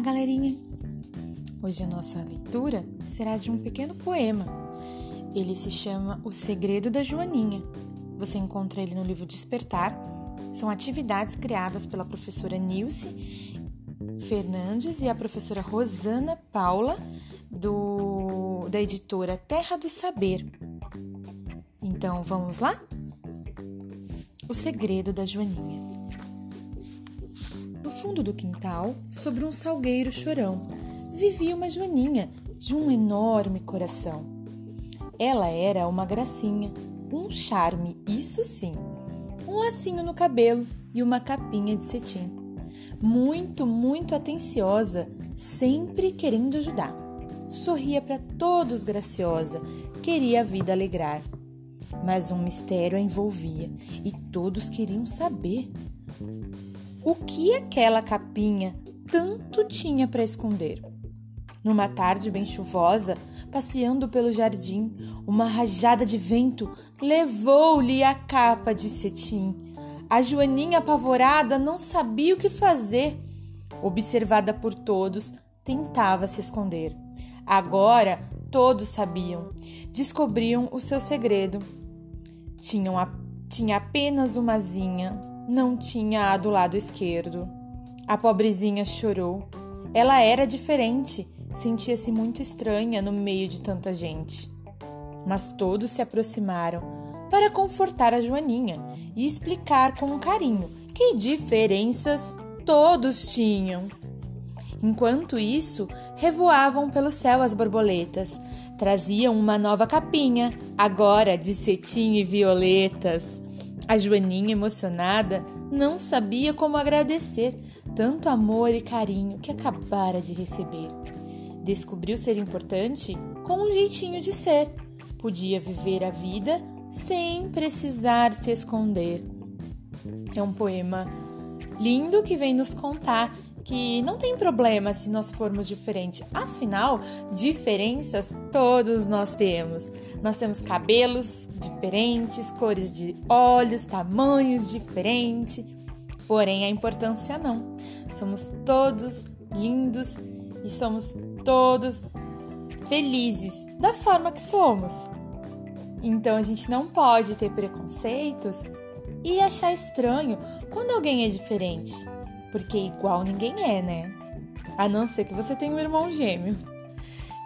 galerinha! Hoje a nossa leitura será de um pequeno poema. Ele se chama O Segredo da Joaninha. Você encontra ele no livro Despertar. São atividades criadas pela professora Nilce Fernandes e a professora Rosana Paula, do, da editora Terra do Saber. Então vamos lá? O Segredo da Joaninha. No fundo do quintal, sobre um salgueiro chorão, vivia uma joaninha de um enorme coração. Ela era uma gracinha, um charme, isso sim, um lacinho no cabelo e uma capinha de cetim. Muito, muito atenciosa, sempre querendo ajudar. Sorria para todos graciosa, queria a vida alegrar. Mas um mistério a envolvia e todos queriam saber o que aquela capinha tanto tinha para esconder. Numa tarde bem chuvosa, passeando pelo jardim, uma rajada de vento levou-lhe a capa de cetim. A Joaninha, apavorada, não sabia o que fazer. Observada por todos, tentava se esconder. Agora todos sabiam, descobriam o seu segredo. Tinham tinha apenas uma asinha não tinha a do lado esquerdo. A pobrezinha chorou. Ela era diferente, sentia-se muito estranha no meio de tanta gente. Mas todos se aproximaram para confortar a Joaninha e explicar com carinho que diferenças todos tinham. Enquanto isso, revoavam pelo céu as borboletas. Traziam uma nova capinha, agora de cetim e violetas. A Joaninha, emocionada, não sabia como agradecer tanto amor e carinho que acabara de receber. Descobriu ser importante com um jeitinho de ser. Podia viver a vida sem precisar se esconder. É um poema lindo que vem nos contar que não tem problema se nós formos diferentes. Afinal, diferenças todos nós temos. Nós temos cabelos diferentes, cores de olhos, tamanhos diferentes. Porém, a importância não. Somos todos lindos e somos todos felizes da forma que somos. Então a gente não pode ter preconceitos e achar estranho quando alguém é diferente porque igual ninguém é, né? A não ser que você tenha um irmão gêmeo.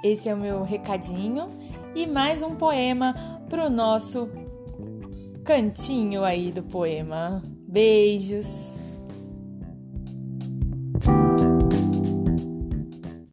Esse é o meu recadinho e mais um poema pro nosso cantinho aí do poema. Beijos!